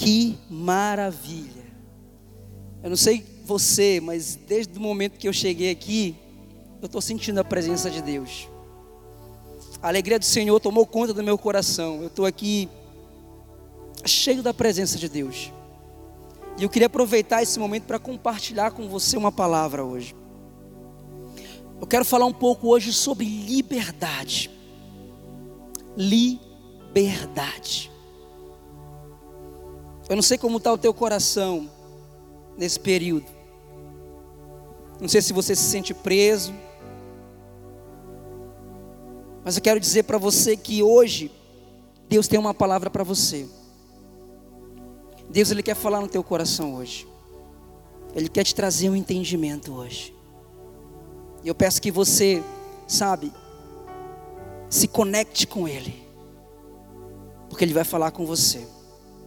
Que maravilha. Eu não sei você, mas desde o momento que eu cheguei aqui, eu estou sentindo a presença de Deus. A alegria do Senhor tomou conta do meu coração. Eu estou aqui cheio da presença de Deus. E eu queria aproveitar esse momento para compartilhar com você uma palavra hoje. Eu quero falar um pouco hoje sobre liberdade. Liberdade. Eu não sei como está o teu coração nesse período. Não sei se você se sente preso. Mas eu quero dizer para você que hoje Deus tem uma palavra para você. Deus ele quer falar no teu coração hoje. Ele quer te trazer um entendimento hoje. E eu peço que você, sabe, se conecte com ele. Porque ele vai falar com você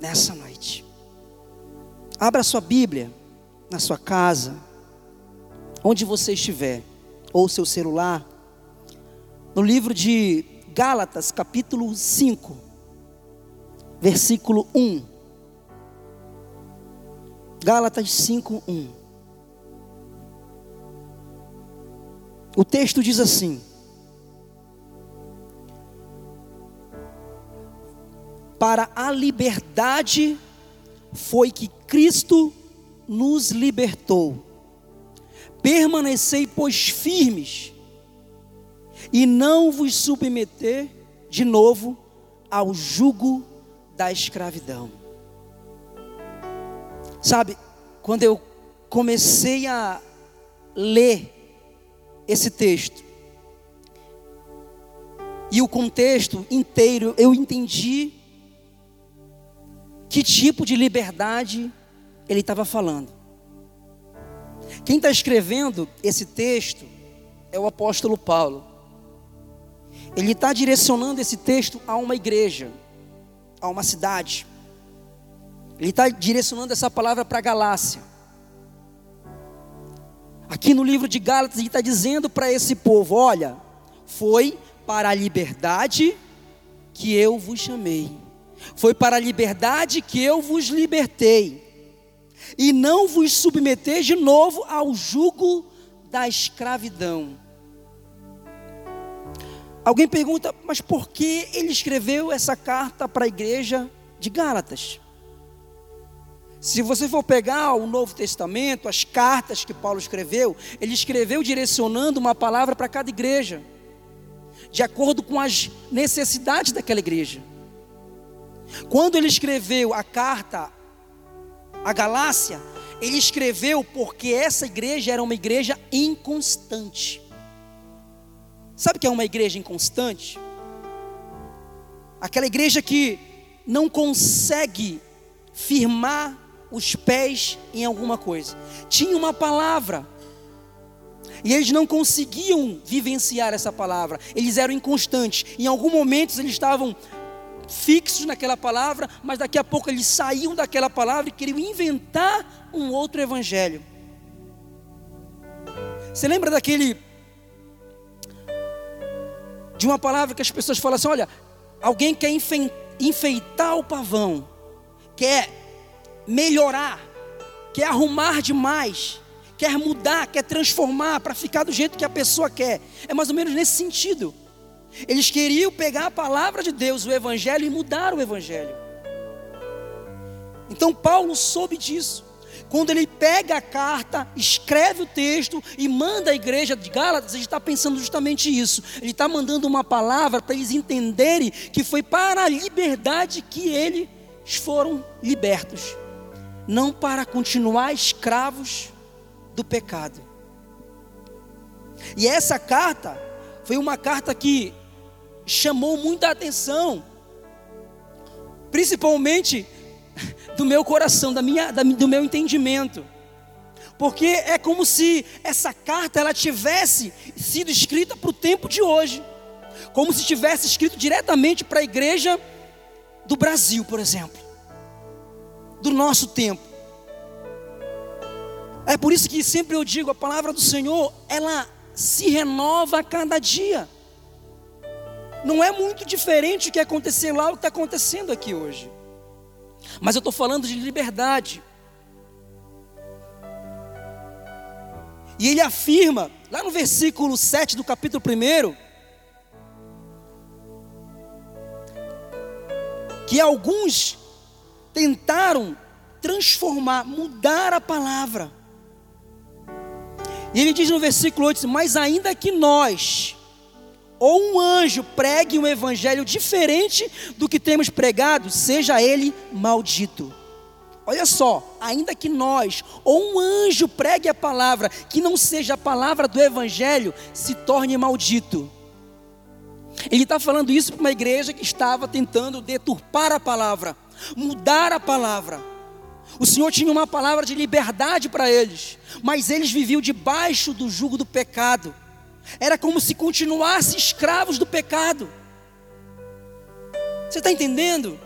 nessa noite. Abra sua Bíblia na sua casa, onde você estiver, ou seu celular, no livro de Gálatas, capítulo 5, versículo 1. Gálatas 5, 1. O texto diz assim: Para a liberdade foi que Cristo nos libertou. Permanecei, pois, firmes, e não vos submeter de novo ao jugo da escravidão. Sabe, quando eu comecei a ler esse texto, e o contexto inteiro, eu entendi que tipo de liberdade ele estava falando. Quem está escrevendo esse texto é o apóstolo Paulo. Ele está direcionando esse texto a uma igreja, a uma cidade. Ele está direcionando essa palavra para Galácia. Aqui no livro de Gálatas, ele está dizendo para esse povo: olha, foi para a liberdade que eu vos chamei, foi para a liberdade que eu vos libertei, e não vos submeter de novo ao jugo da escravidão. Alguém pergunta, mas por que ele escreveu essa carta para a igreja de Gálatas? Se você for pegar o Novo Testamento, as cartas que Paulo escreveu, ele escreveu direcionando uma palavra para cada igreja, de acordo com as necessidades daquela igreja. Quando ele escreveu a carta à Galácia, ele escreveu porque essa igreja era uma igreja inconstante. Sabe o que é uma igreja inconstante? Aquela igreja que não consegue firmar os pés em alguma coisa. Tinha uma palavra. E eles não conseguiam vivenciar essa palavra. Eles eram inconstantes. Em algum momento eles estavam fixos naquela palavra, mas daqui a pouco eles saíam daquela palavra e queriam inventar um outro evangelho. Você lembra daquele de uma palavra que as pessoas falam assim: olha, alguém quer enfeitar o pavão, quer melhorar, quer arrumar demais, quer mudar, quer transformar para ficar do jeito que a pessoa quer. É mais ou menos nesse sentido. Eles queriam pegar a palavra de Deus, o Evangelho, e mudar o Evangelho. Então Paulo soube disso. Quando ele pega a carta, escreve o texto e manda a igreja de Gálatas, ele está pensando justamente isso. Ele está mandando uma palavra para eles entenderem que foi para a liberdade que eles foram libertos não para continuar escravos do pecado. E essa carta foi uma carta que chamou muita atenção, principalmente do meu coração, da minha, da, do meu entendimento. Porque é como se essa carta ela tivesse sido escrita para o tempo de hoje, como se tivesse escrito diretamente para a igreja do Brasil, por exemplo do nosso tempo. É por isso que sempre eu digo, a palavra do Senhor, ela se renova a cada dia. Não é muito diferente o que aconteceu lá, o que está acontecendo aqui hoje. Mas eu estou falando de liberdade. E ele afirma, lá no versículo 7 do capítulo 1, que alguns tentaram transformar, mudar a palavra. E ele diz no versículo 8: Mas ainda que nós, ou um anjo, pregue um evangelho diferente do que temos pregado, seja ele maldito. Olha só, ainda que nós, ou um anjo pregue a palavra, que não seja a palavra do evangelho, se torne maldito. Ele está falando isso para uma igreja que estava tentando deturpar a palavra, mudar a palavra. O Senhor tinha uma palavra de liberdade para eles, mas eles viviam debaixo do jugo do pecado. Era como se continuassem escravos do pecado. Você está entendendo?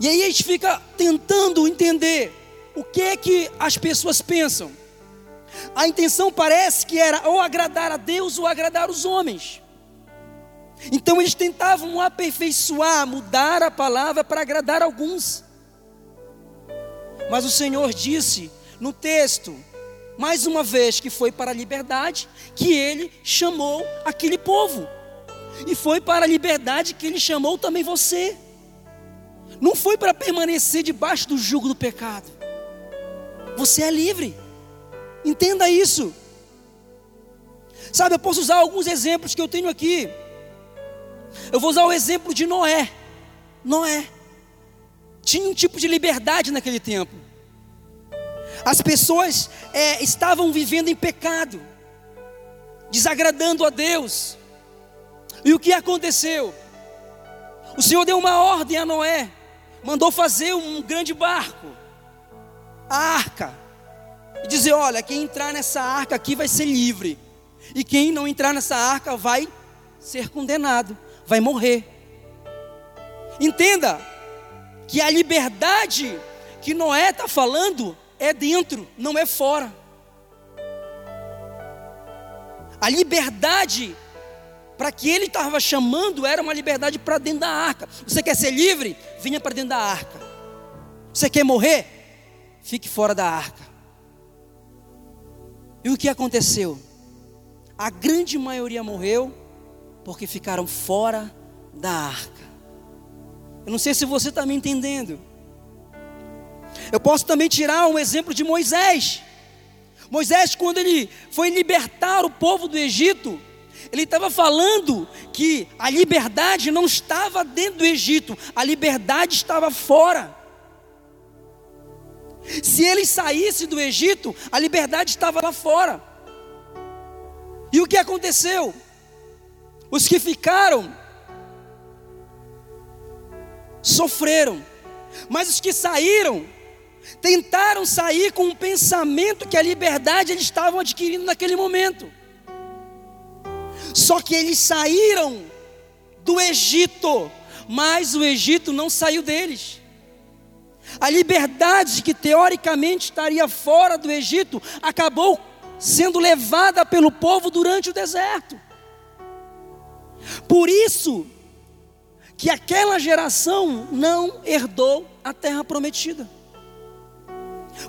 E aí a gente fica tentando entender o que é que as pessoas pensam. A intenção parece que era ou agradar a Deus ou agradar os homens. Então eles tentavam aperfeiçoar, mudar a palavra para agradar alguns. Mas o Senhor disse no texto, mais uma vez, que foi para a liberdade que ele chamou aquele povo. E foi para a liberdade que ele chamou também você. Não foi para permanecer debaixo do jugo do pecado. Você é livre. Entenda isso. Sabe, eu posso usar alguns exemplos que eu tenho aqui. Eu vou usar o exemplo de Noé. Noé tinha um tipo de liberdade naquele tempo. As pessoas é, estavam vivendo em pecado, desagradando a Deus. E o que aconteceu? O Senhor deu uma ordem a Noé, mandou fazer um grande barco, a arca, e dizer: olha, quem entrar nessa arca aqui vai ser livre, e quem não entrar nessa arca vai ser condenado vai morrer. Entenda que a liberdade que Noé está falando é dentro, não é fora. A liberdade para que ele estava chamando era uma liberdade para dentro da arca. Você quer ser livre? Venha para dentro da arca. Você quer morrer? Fique fora da arca. E o que aconteceu? A grande maioria morreu porque ficaram fora da arca. Eu não sei se você está me entendendo. Eu posso também tirar um exemplo de Moisés. Moisés, quando ele foi libertar o povo do Egito, ele estava falando que a liberdade não estava dentro do Egito, a liberdade estava fora. Se ele saísse do Egito, a liberdade estava lá fora. E o que aconteceu? Os que ficaram sofreram, mas os que saíram tentaram sair com um pensamento que a liberdade eles estavam adquirindo naquele momento. Só que eles saíram do Egito, mas o Egito não saiu deles. A liberdade que teoricamente estaria fora do Egito acabou sendo levada pelo povo durante o deserto. Por isso que aquela geração não herdou a terra prometida.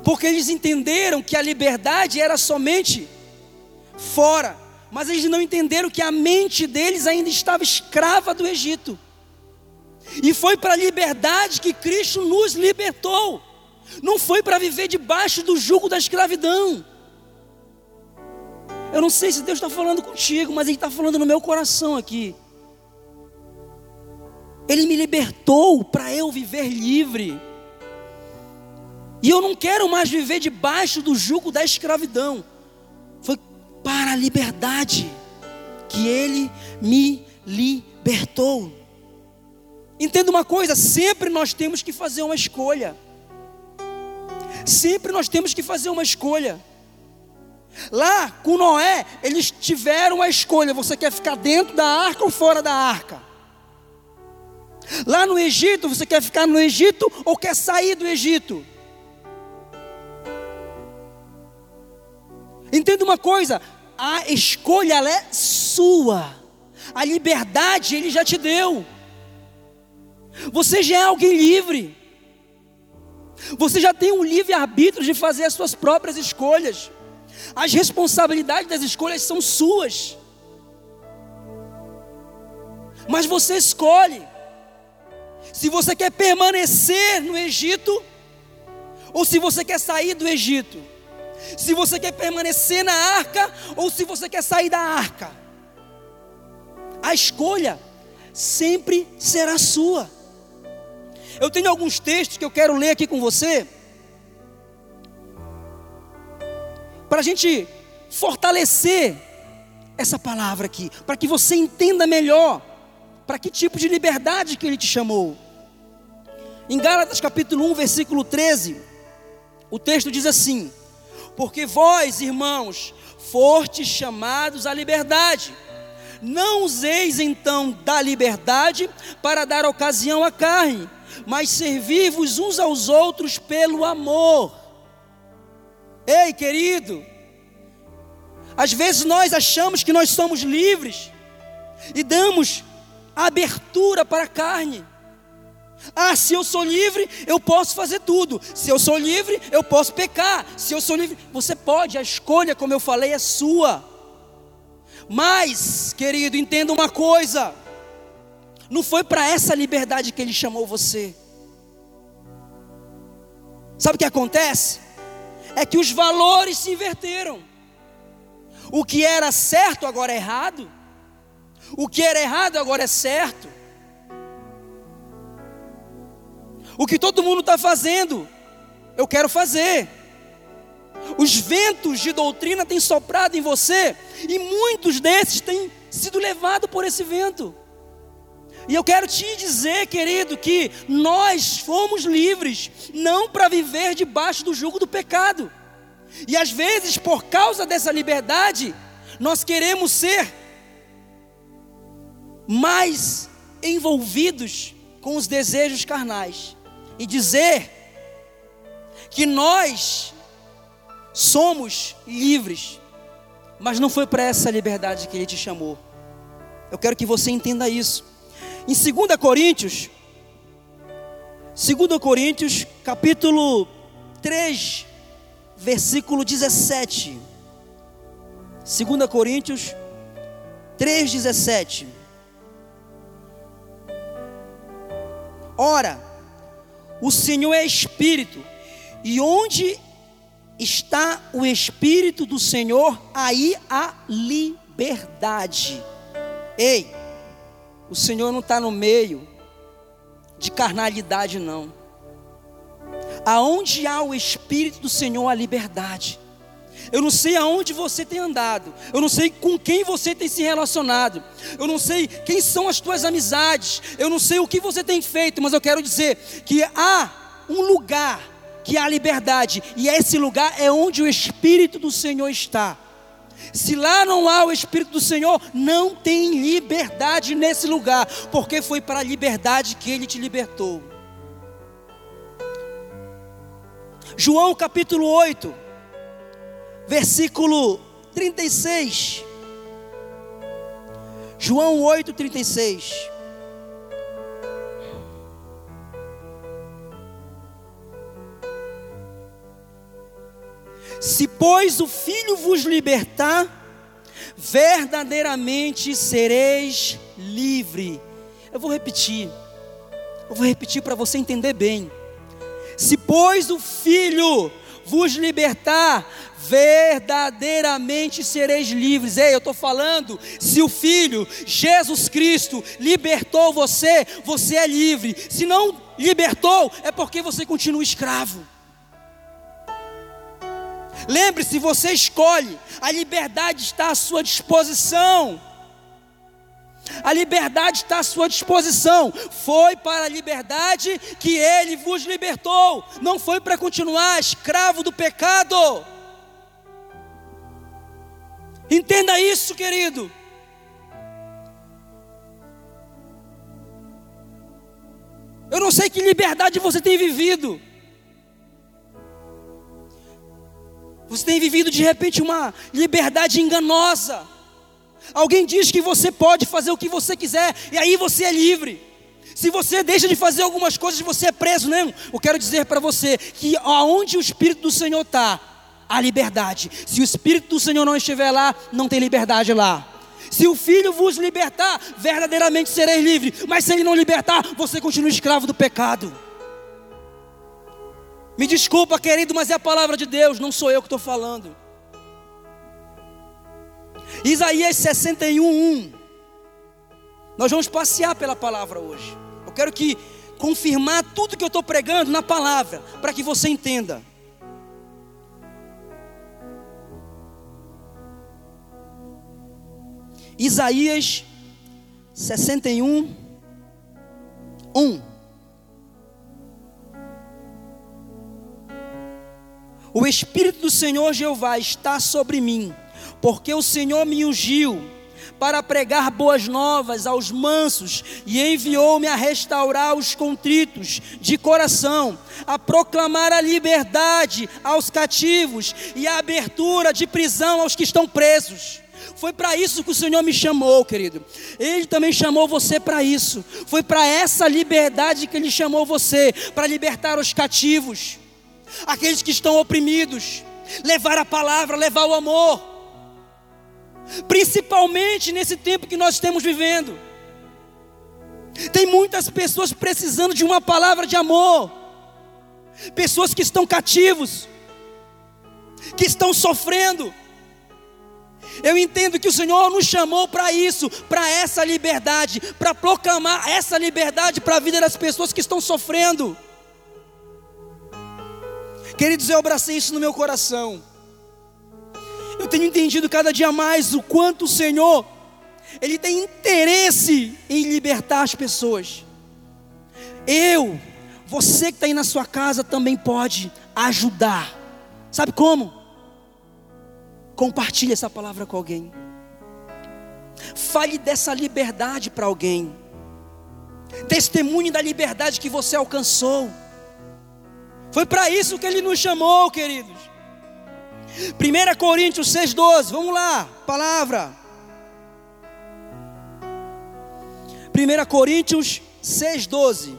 Porque eles entenderam que a liberdade era somente fora, mas eles não entenderam que a mente deles ainda estava escrava do Egito. E foi para a liberdade que Cristo nos libertou. Não foi para viver debaixo do jugo da escravidão. Eu não sei se Deus está falando contigo, mas Ele está falando no meu coração aqui. Ele me libertou para eu viver livre. E eu não quero mais viver debaixo do jugo da escravidão. Foi para a liberdade que Ele me libertou. Entenda uma coisa: sempre nós temos que fazer uma escolha. Sempre nós temos que fazer uma escolha. Lá com Noé, eles tiveram a escolha: você quer ficar dentro da arca ou fora da arca? Lá no Egito, você quer ficar no Egito ou quer sair do Egito? Entenda uma coisa: a escolha é sua, a liberdade ele já te deu. Você já é alguém livre. Você já tem um livre arbítrio de fazer as suas próprias escolhas. As responsabilidades das escolhas são suas. Mas você escolhe se você quer permanecer no Egito ou se você quer sair do Egito. Se você quer permanecer na arca ou se você quer sair da arca. A escolha sempre será sua. Eu tenho alguns textos que eu quero ler aqui com você. Para a gente fortalecer essa palavra aqui. Para que você entenda melhor. Para que tipo de liberdade que ele te chamou. Em Gálatas capítulo 1, versículo 13. O texto diz assim: Porque vós, irmãos, fortes chamados à liberdade não useis então da liberdade para dar ocasião à carne, mas servi-vos uns aos outros pelo amor. Ei, querido, às vezes nós achamos que nós somos livres e damos abertura para a carne. Ah, se eu sou livre, eu posso fazer tudo. Se eu sou livre, eu posso pecar. Se eu sou livre, você pode, a escolha, como eu falei, é sua. Mas, querido, entenda uma coisa: não foi para essa liberdade que Ele chamou você. Sabe o que acontece? É que os valores se inverteram. O que era certo agora é errado. O que era errado agora é certo. O que todo mundo está fazendo, eu quero fazer. Os ventos de doutrina têm soprado em você e muitos desses têm sido levados por esse vento. E eu quero te dizer, querido, que nós fomos livres não para viver debaixo do jugo do pecado. E às vezes, por causa dessa liberdade, nós queremos ser mais envolvidos com os desejos carnais e dizer que nós somos livres, mas não foi para essa liberdade que Ele te chamou. Eu quero que você entenda isso. Em 2 Coríntios, 2 Coríntios, capítulo 3, versículo 17. 2 Coríntios 3, 17. Ora, o Senhor é Espírito, e onde está o Espírito do Senhor, aí há liberdade. Ei, o Senhor não está no meio de carnalidade, não. Aonde há o Espírito do Senhor, há liberdade. Eu não sei aonde você tem andado. Eu não sei com quem você tem se relacionado. Eu não sei quem são as tuas amizades. Eu não sei o que você tem feito, mas eu quero dizer que há um lugar que há liberdade, e esse lugar é onde o Espírito do Senhor está. Se lá não há o Espírito do Senhor, não tem liberdade nesse lugar, porque foi para a liberdade que Ele te libertou. João capítulo 8, versículo 36. João 8, 36. Se, pois, o Filho vos libertar, verdadeiramente sereis livre. Eu vou repetir, eu vou repetir para você entender bem. Se, pois, o Filho vos libertar, verdadeiramente sereis livres. Ei, eu estou falando, se o Filho, Jesus Cristo, libertou você, você é livre. Se não libertou, é porque você continua escravo. Lembre-se, você escolhe, a liberdade está à sua disposição. A liberdade está à sua disposição. Foi para a liberdade que ele vos libertou. Não foi para continuar escravo do pecado. Entenda isso, querido. Eu não sei que liberdade você tem vivido. Você tem vivido de repente uma liberdade enganosa. Alguém diz que você pode fazer o que você quiser e aí você é livre. Se você deixa de fazer algumas coisas, você é preso, não. Eu quero dizer para você que aonde o Espírito do Senhor está, há liberdade. Se o Espírito do Senhor não estiver lá, não tem liberdade lá. Se o Filho vos libertar, verdadeiramente sereis livre. Mas se ele não libertar, você continua escravo do pecado. Me desculpa, querido, mas é a palavra de Deus, não sou eu que estou falando. Isaías 61, 1. Nós vamos passear pela palavra hoje. Eu quero que confirmar tudo que eu estou pregando na palavra, para que você entenda. Isaías 61, 1. O Espírito do Senhor Jeová está sobre mim, porque o Senhor me ungiu para pregar boas novas aos mansos e enviou-me a restaurar os contritos de coração, a proclamar a liberdade aos cativos e a abertura de prisão aos que estão presos. Foi para isso que o Senhor me chamou, querido. Ele também chamou você para isso. Foi para essa liberdade que Ele chamou você para libertar os cativos aqueles que estão oprimidos, levar a palavra, levar o amor, principalmente nesse tempo que nós estamos vivendo. Tem muitas pessoas precisando de uma palavra de amor, pessoas que estão cativos, que estão sofrendo. Eu entendo que o Senhor nos chamou para isso, para essa liberdade, para proclamar essa liberdade para a vida das pessoas que estão sofrendo. Queridos, eu abracei isso no meu coração. Tenho entendido cada dia mais o quanto o Senhor, Ele tem interesse em libertar as pessoas. Eu, você que está aí na sua casa também pode ajudar. Sabe como? Compartilhe essa palavra com alguém. Fale dessa liberdade para alguém. Testemunhe da liberdade que você alcançou. Foi para isso que ele nos chamou, queridos. 1 Coríntios 6,12, vamos lá, palavra. 1 Coríntios 6,12.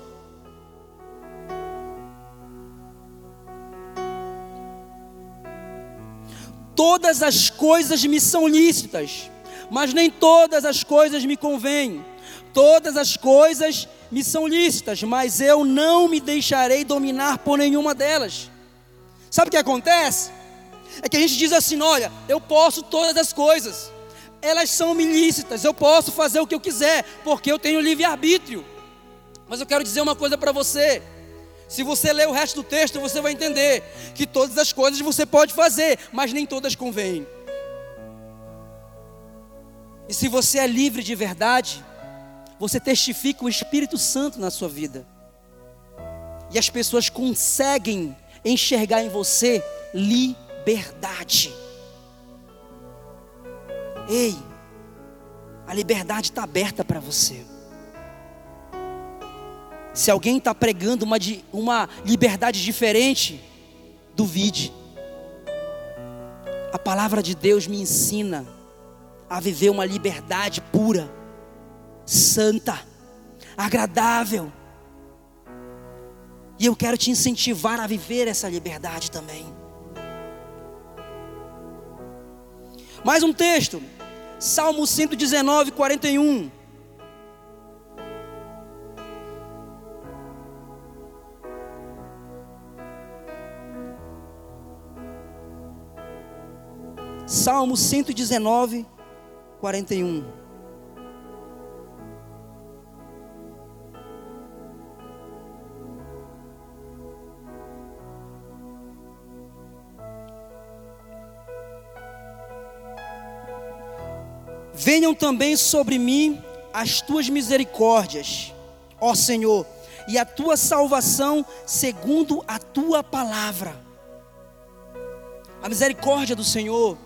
Todas as coisas me são lícitas, mas nem todas as coisas me convêm. Todas as coisas me são lícitas, mas eu não me deixarei dominar por nenhuma delas. Sabe o que acontece? É que a gente diz assim: olha, eu posso todas as coisas, elas são me lícitas, eu posso fazer o que eu quiser, porque eu tenho livre-arbítrio. Mas eu quero dizer uma coisa para você. Se você ler o resto do texto, você vai entender que todas as coisas você pode fazer, mas nem todas convêm. E se você é livre de verdade, você testifica o Espírito Santo na sua vida. E as pessoas conseguem enxergar em você liberdade. Ei, a liberdade está aberta para você. Se alguém está pregando uma, uma liberdade diferente, duvide. A palavra de Deus me ensina a viver uma liberdade pura santa, agradável. E eu quero te incentivar a viver essa liberdade também. Mais um texto, Salmo 119, 41. Salmo 119, 41. Venham também sobre mim as tuas misericórdias, ó Senhor, e a tua salvação segundo a tua palavra. A misericórdia do Senhor,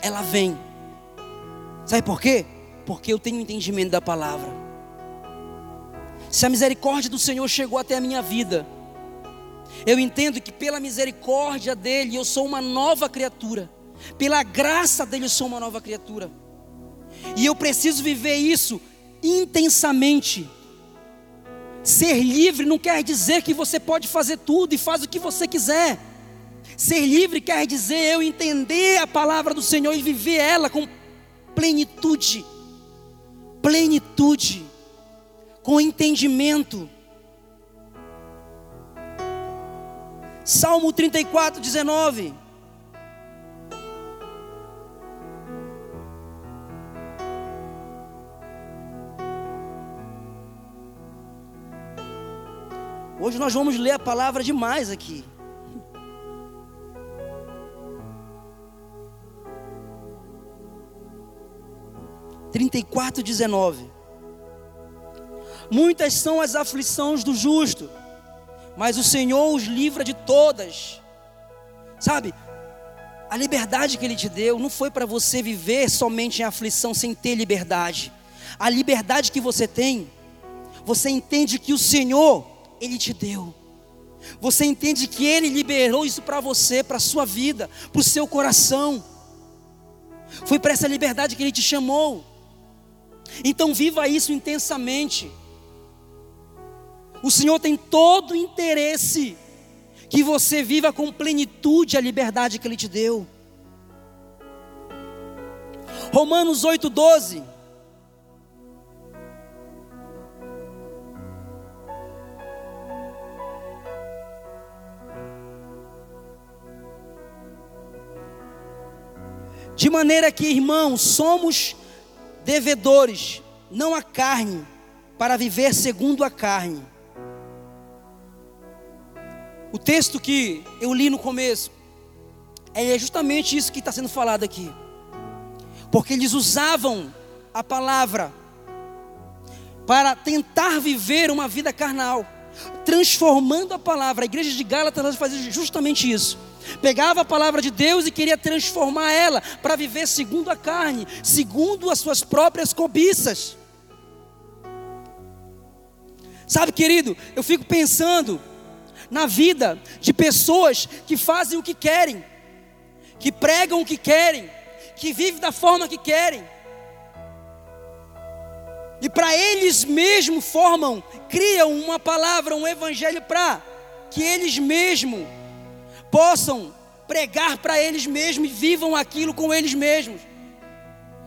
ela vem. Sabe por quê? Porque eu tenho entendimento da palavra. Se a misericórdia do Senhor chegou até a minha vida, eu entendo que pela misericórdia dele eu sou uma nova criatura. Pela graça dele eu sou uma nova criatura. E eu preciso viver isso intensamente. Ser livre não quer dizer que você pode fazer tudo e faz o que você quiser. Ser livre quer dizer eu entender a palavra do Senhor e viver ela com plenitude. Plenitude. Com entendimento. Salmo 34, 19. Hoje nós vamos ler a palavra demais aqui. Trinta e quatro, dezenove. Muitas são as aflições do justo, mas o Senhor os livra de todas. Sabe, a liberdade que Ele te deu não foi para você viver somente em aflição sem ter liberdade. A liberdade que você tem, você entende que o Senhor, Ele te deu. Você entende que Ele liberou isso para você, para a sua vida, para o seu coração. Foi para essa liberdade que Ele te chamou. Então viva isso intensamente. O Senhor tem todo o interesse que você viva com plenitude a liberdade que Ele te deu. Romanos 8,12. De maneira que, irmãos, somos devedores, não a carne, para viver segundo a carne. O texto que eu li no começo é justamente isso que está sendo falado aqui. Porque eles usavam a palavra para tentar viver uma vida carnal, transformando a palavra. A igreja de Gálatas fazia justamente isso. Pegava a palavra de Deus e queria transformar ela para viver segundo a carne, segundo as suas próprias cobiças. Sabe, querido, eu fico pensando na vida de pessoas que fazem o que querem, que pregam o que querem, que vivem da forma que querem. E para eles mesmos formam, criam uma palavra, um evangelho para que eles mesmos possam pregar para eles mesmos e vivam aquilo com eles mesmos.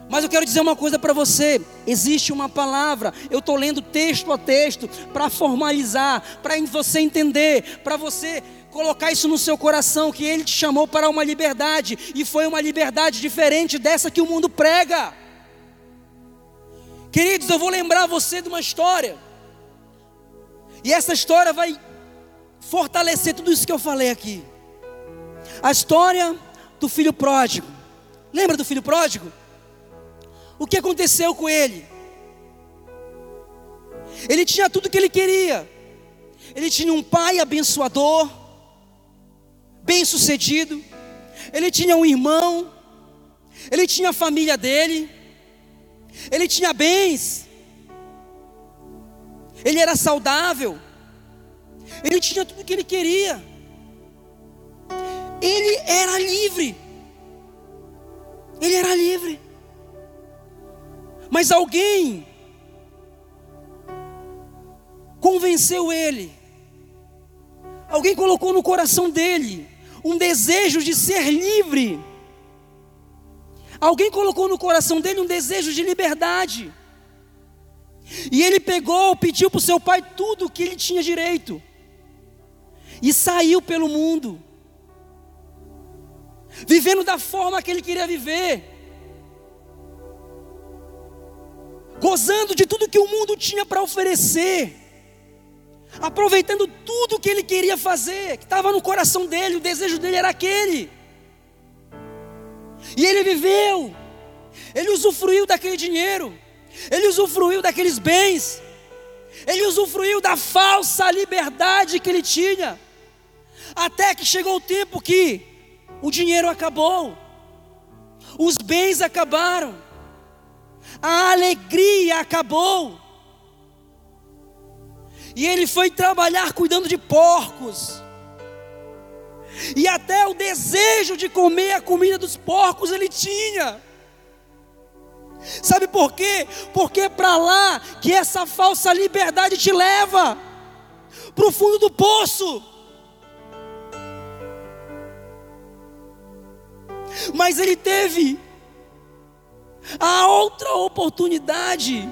Mas eu quero dizer uma coisa para você: existe uma palavra, eu estou lendo texto a texto para formalizar, para você entender, para você colocar isso no seu coração, que Ele te chamou para uma liberdade, e foi uma liberdade diferente dessa que o mundo prega. Queridos, eu vou lembrar você de uma história, e essa história vai fortalecer tudo isso que eu falei aqui. A história do filho pródigo. Lembra do filho pródigo? O que aconteceu com ele? Ele tinha tudo que ele queria. Ele tinha um pai abençoador, bem-sucedido. Ele tinha um irmão. Ele tinha a família dele. Ele tinha bens. Ele era saudável. Ele tinha tudo que ele queria. Ele era livre. Ele era livre. Mas alguém convenceu ele. Alguém colocou no coração dele um desejo de ser livre. Alguém colocou no coração dele um desejo de liberdade. E ele pegou, pediu para o seu pai tudo o que ele tinha direito. E saiu pelo mundo. Vivendo da forma que ele queria viver. gozando de tudo que o mundo tinha para oferecer, aproveitando tudo que ele queria fazer, que estava no coração dele, o desejo dele era aquele. E ele viveu, ele usufruiu daquele dinheiro, ele usufruiu daqueles bens, ele usufruiu da falsa liberdade que ele tinha, até que chegou o tempo que o dinheiro acabou, os bens acabaram, a alegria acabou. E ele foi trabalhar cuidando de porcos. E até o desejo de comer a comida dos porcos ele tinha. Sabe por quê? Porque é para lá que essa falsa liberdade te leva para o fundo do poço. Mas ele teve a outra oportunidade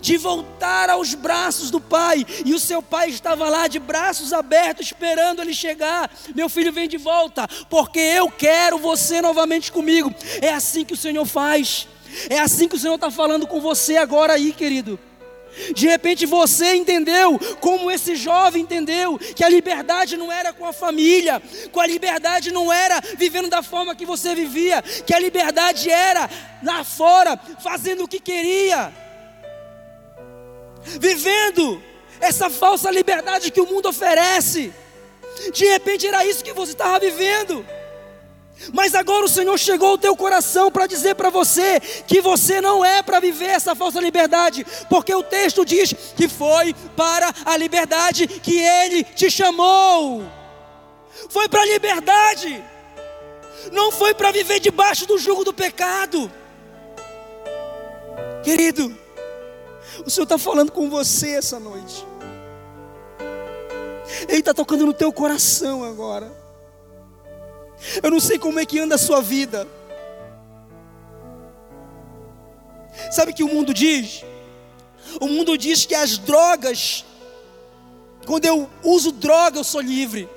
de voltar aos braços do pai, e o seu pai estava lá de braços abertos, esperando ele chegar. Meu filho, vem de volta, porque eu quero você novamente comigo. É assim que o Senhor faz, é assim que o Senhor está falando com você agora aí, querido. De repente você entendeu, como esse jovem entendeu, que a liberdade não era com a família, com a liberdade não era vivendo da forma que você vivia, que a liberdade era lá fora, fazendo o que queria, vivendo essa falsa liberdade que o mundo oferece. De repente era isso que você estava vivendo. Mas agora o Senhor chegou ao teu coração para dizer para você que você não é para viver essa falsa liberdade, porque o texto diz que foi para a liberdade que Ele te chamou. Foi para a liberdade, não foi para viver debaixo do jugo do pecado. Querido, o Senhor está falando com você essa noite. Ele está tocando no teu coração agora. Eu não sei como é que anda a sua vida. Sabe o que o mundo diz? O mundo diz que as drogas, quando eu uso droga, eu sou livre.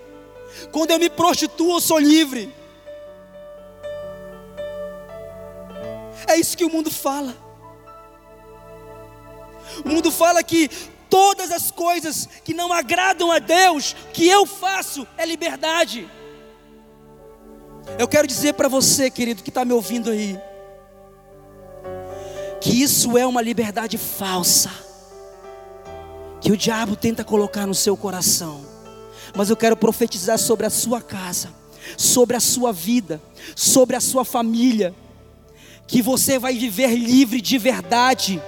Quando eu me prostituo, eu sou livre. É isso que o mundo fala. O mundo fala que todas as coisas que não agradam a Deus, que eu faço, é liberdade. Eu quero dizer para você, querido, que está me ouvindo aí, que isso é uma liberdade falsa, que o diabo tenta colocar no seu coração, mas eu quero profetizar sobre a sua casa, sobre a sua vida, sobre a sua família, que você vai viver livre de verdade,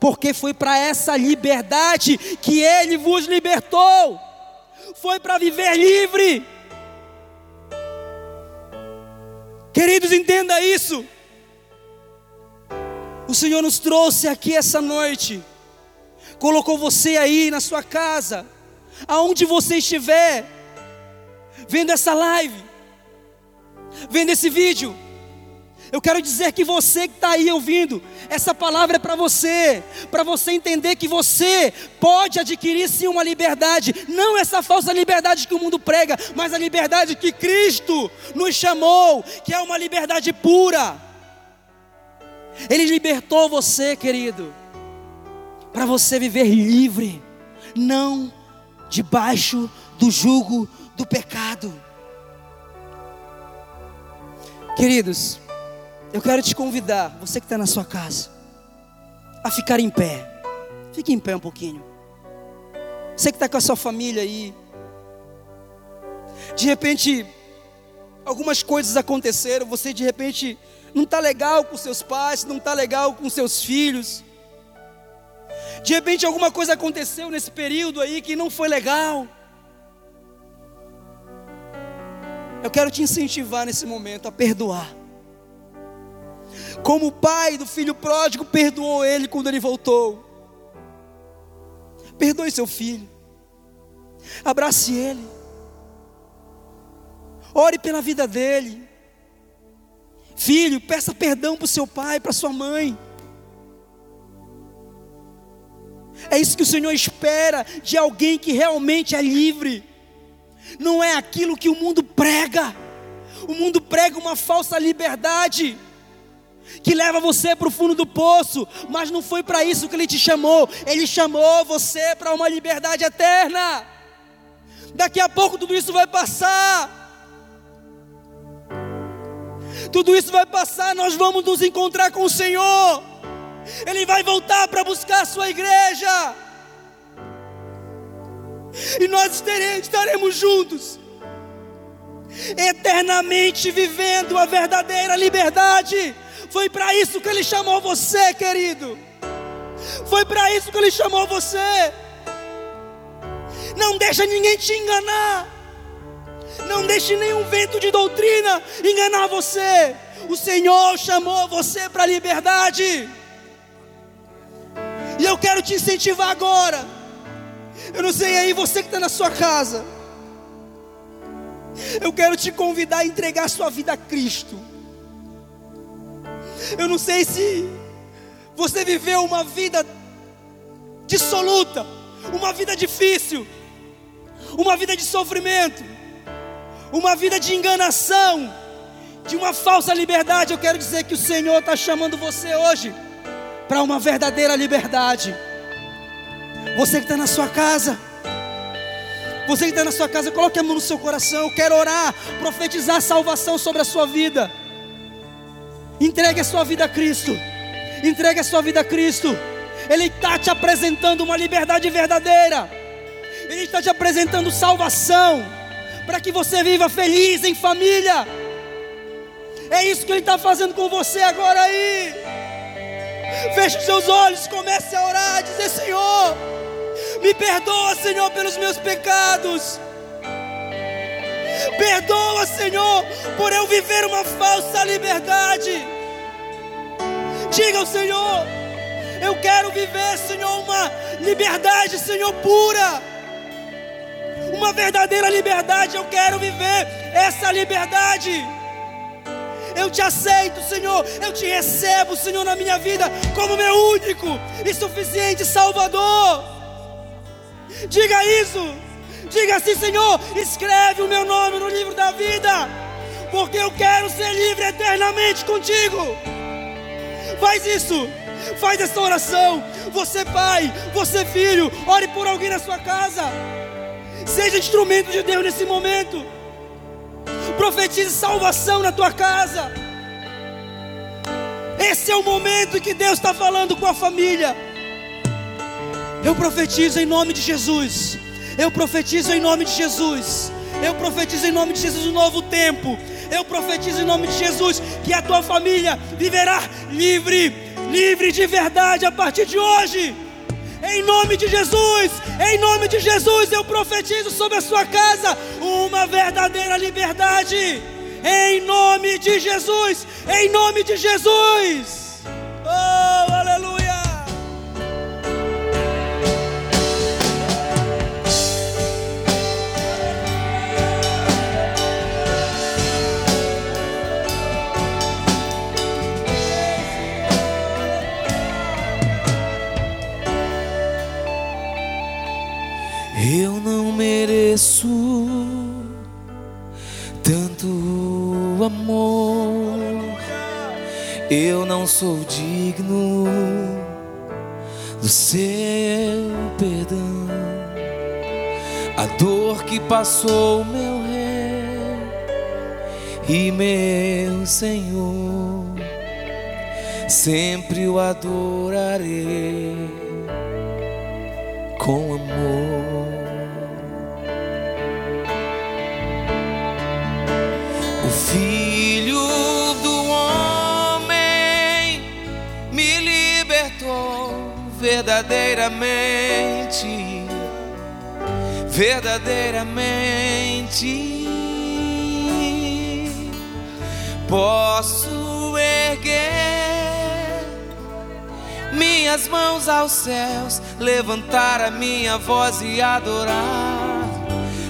porque foi para essa liberdade que Ele vos libertou, foi para viver livre. Queridos, entenda isso. O Senhor nos trouxe aqui essa noite, colocou você aí na sua casa, aonde você estiver, vendo essa live, vendo esse vídeo. Eu quero dizer que você que está aí ouvindo, essa palavra é para você, para você entender que você pode adquirir sim uma liberdade, não essa falsa liberdade que o mundo prega, mas a liberdade que Cristo nos chamou, que é uma liberdade pura. Ele libertou você, querido, para você viver livre, não debaixo do jugo do pecado. Queridos, eu quero te convidar, você que está na sua casa, a ficar em pé. Fique em pé um pouquinho. Você que está com a sua família aí. De repente, algumas coisas aconteceram. Você de repente não está legal com seus pais, não está legal com seus filhos. De repente alguma coisa aconteceu nesse período aí que não foi legal. Eu quero te incentivar nesse momento a perdoar. Como o pai do filho pródigo perdoou ele quando ele voltou. Perdoe seu filho. Abrace ele. Ore pela vida dele. Filho, peça perdão para o seu pai, para sua mãe. É isso que o Senhor espera de alguém que realmente é livre. Não é aquilo que o mundo prega. O mundo prega uma falsa liberdade que leva você para o fundo do poço, mas não foi para isso que Ele te chamou, Ele chamou você para uma liberdade eterna. Daqui a pouco tudo isso vai passar. Tudo isso vai passar, nós vamos nos encontrar com o Senhor. Ele vai voltar para buscar a sua igreja. E nós estaremos juntos, eternamente vivendo a verdadeira liberdade. Foi para isso que Ele chamou você, querido. Foi para isso que Ele chamou você. Não deixa ninguém te enganar. Não deixe nenhum vento de doutrina enganar você. O Senhor chamou você para a liberdade. E eu quero te incentivar agora. Eu não sei aí, você que está na sua casa. Eu quero te convidar a entregar sua vida a Cristo. Eu não sei se você viveu uma vida dissoluta, uma vida difícil, uma vida de sofrimento, uma vida de enganação, de uma falsa liberdade. Eu quero dizer que o Senhor está chamando você hoje para uma verdadeira liberdade. Você que está na sua casa, você que está na sua casa, coloque a mão no seu coração. Eu quero orar, profetizar salvação sobre a sua vida. Entregue a sua vida a Cristo. Entregue a sua vida a Cristo. Ele está te apresentando uma liberdade verdadeira. Ele está te apresentando salvação. Para que você viva feliz em família. É isso que Ele está fazendo com você agora aí. Feche os seus olhos, comece a orar, dizer: Senhor, me perdoa, Senhor, pelos meus pecados. Perdoa, Senhor, por eu viver uma falsa liberdade. Diga Senhor, eu quero viver, Senhor, uma liberdade, Senhor, pura. Uma verdadeira liberdade, eu quero viver essa liberdade. Eu te aceito, Senhor. Eu te recebo, Senhor, na minha vida como meu único e suficiente Salvador. Diga isso. Diga assim, Senhor, escreve o meu nome no livro da vida, porque eu quero ser livre eternamente contigo. Faz isso. Faz essa oração. Você, pai, você, filho, ore por alguém na sua casa. Seja instrumento de Deus nesse momento. Profetize salvação na tua casa. Esse é o momento em que Deus está falando com a família. Eu profetizo em nome de Jesus. Eu profetizo em nome de Jesus. Eu profetizo em nome de Jesus um novo tempo. Eu profetizo em nome de Jesus que a tua família viverá livre, livre de verdade a partir de hoje. Em nome de Jesus, em nome de Jesus, eu profetizo sobre a sua casa uma verdadeira liberdade. Em nome de Jesus, em nome de Jesus. Sou digno do seu perdão. A dor que passou meu rei e meu Senhor, sempre o adorarei com amor. Verdadeiramente, verdadeiramente. Posso erguer minhas mãos aos céus, levantar a minha voz e adorar,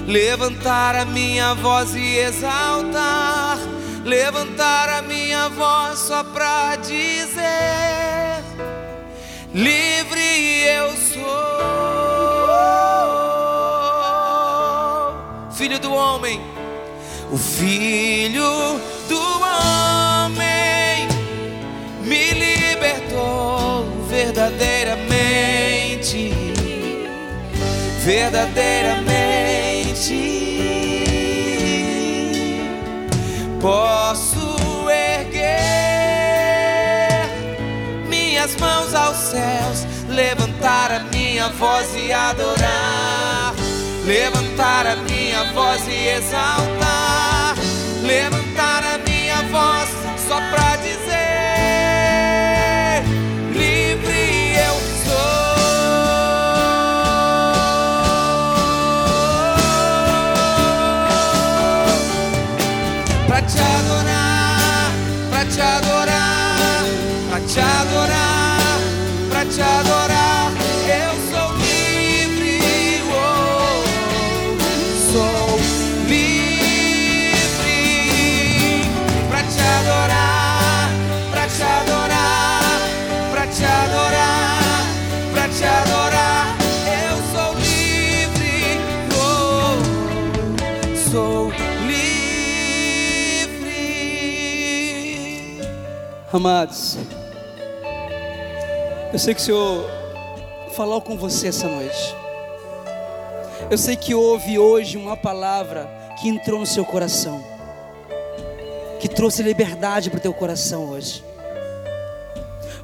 levantar a minha voz e exaltar, levantar a minha voz só pra dizer: livre eu sou, filho do homem, o filho do homem me libertou verdadeiramente, verdadeiramente. Posso minhas mãos aos céus, levantar a minha voz e adorar, levantar a minha voz e exaltar, levantar a minha voz só pra dizer. Livre eu sou. Pra te adorar, pra te adorar, pra te adorar, te adorar. Eu sou livre, oh, sou livre pra te adorar, pra te adorar, pra te adorar, pra te adorar. Eu sou livre, sou livre. Amados eu sei que o Senhor falou com você essa noite. Eu sei que houve hoje uma palavra que entrou no seu coração, que trouxe liberdade para o teu coração hoje.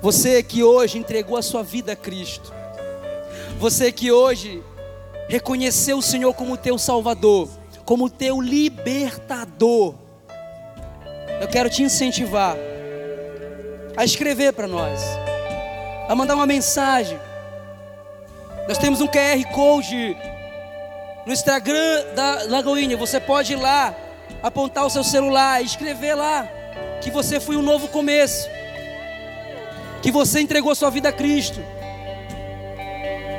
Você que hoje entregou a sua vida a Cristo, você que hoje reconheceu o Senhor como teu Salvador, como teu libertador, eu quero te incentivar a escrever para nós, a mandar uma mensagem. Nós temos um QR Code no Instagram da Lagoinha. Você pode ir lá, apontar o seu celular e escrever lá que você foi um novo começo, que você entregou sua vida a Cristo.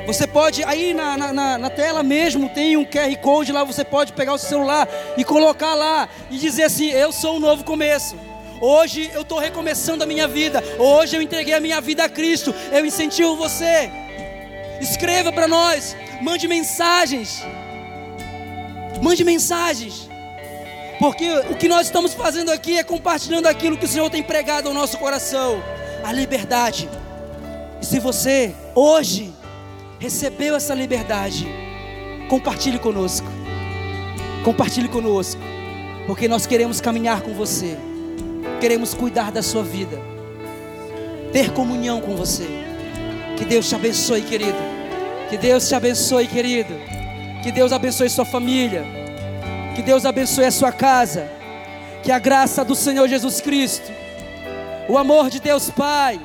Você pode, aí na, na, na, tela mesmo tem um QR Code lá, você pode pegar o seu celular e colocar lá e dizer assim: Eu sou um novo começo. Hoje eu estou recomeçando a minha vida. Hoje eu entreguei a minha vida a Cristo. Eu incentivo você. Escreva para nós. Mande mensagens. Mande mensagens. Porque o que nós estamos fazendo aqui é compartilhando aquilo que o Senhor tem pregado ao nosso coração a liberdade. E se você hoje recebeu essa liberdade, compartilhe conosco. Compartilhe conosco. Porque nós queremos caminhar com você queremos cuidar da sua vida, ter comunhão com você. Que Deus te abençoe, querido. Que Deus te abençoe, querido. Que Deus abençoe sua família. Que Deus abençoe a sua casa. Que a graça do Senhor Jesus Cristo, o amor de Deus Pai,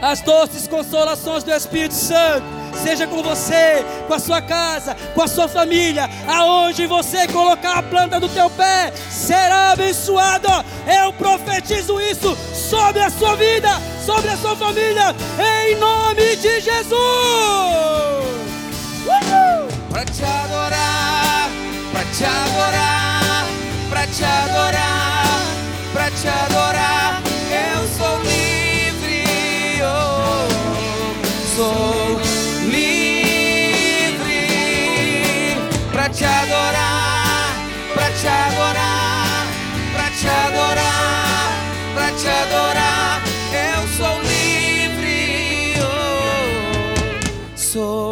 as doces consolações do Espírito Santo seja com você, com a sua casa, com a sua família, aonde você colocar a planta do teu pé, será abençoado. Eu profetizo isso sobre a sua vida, sobre a sua família, em nome de Jesus. Uhul! Pra te adorar, pra te adorar, pra te adorar, pra te adorar, eu sou livre, oh, sou te adorar, para te adorar, para te adorar. Eu sou livre, oh, sou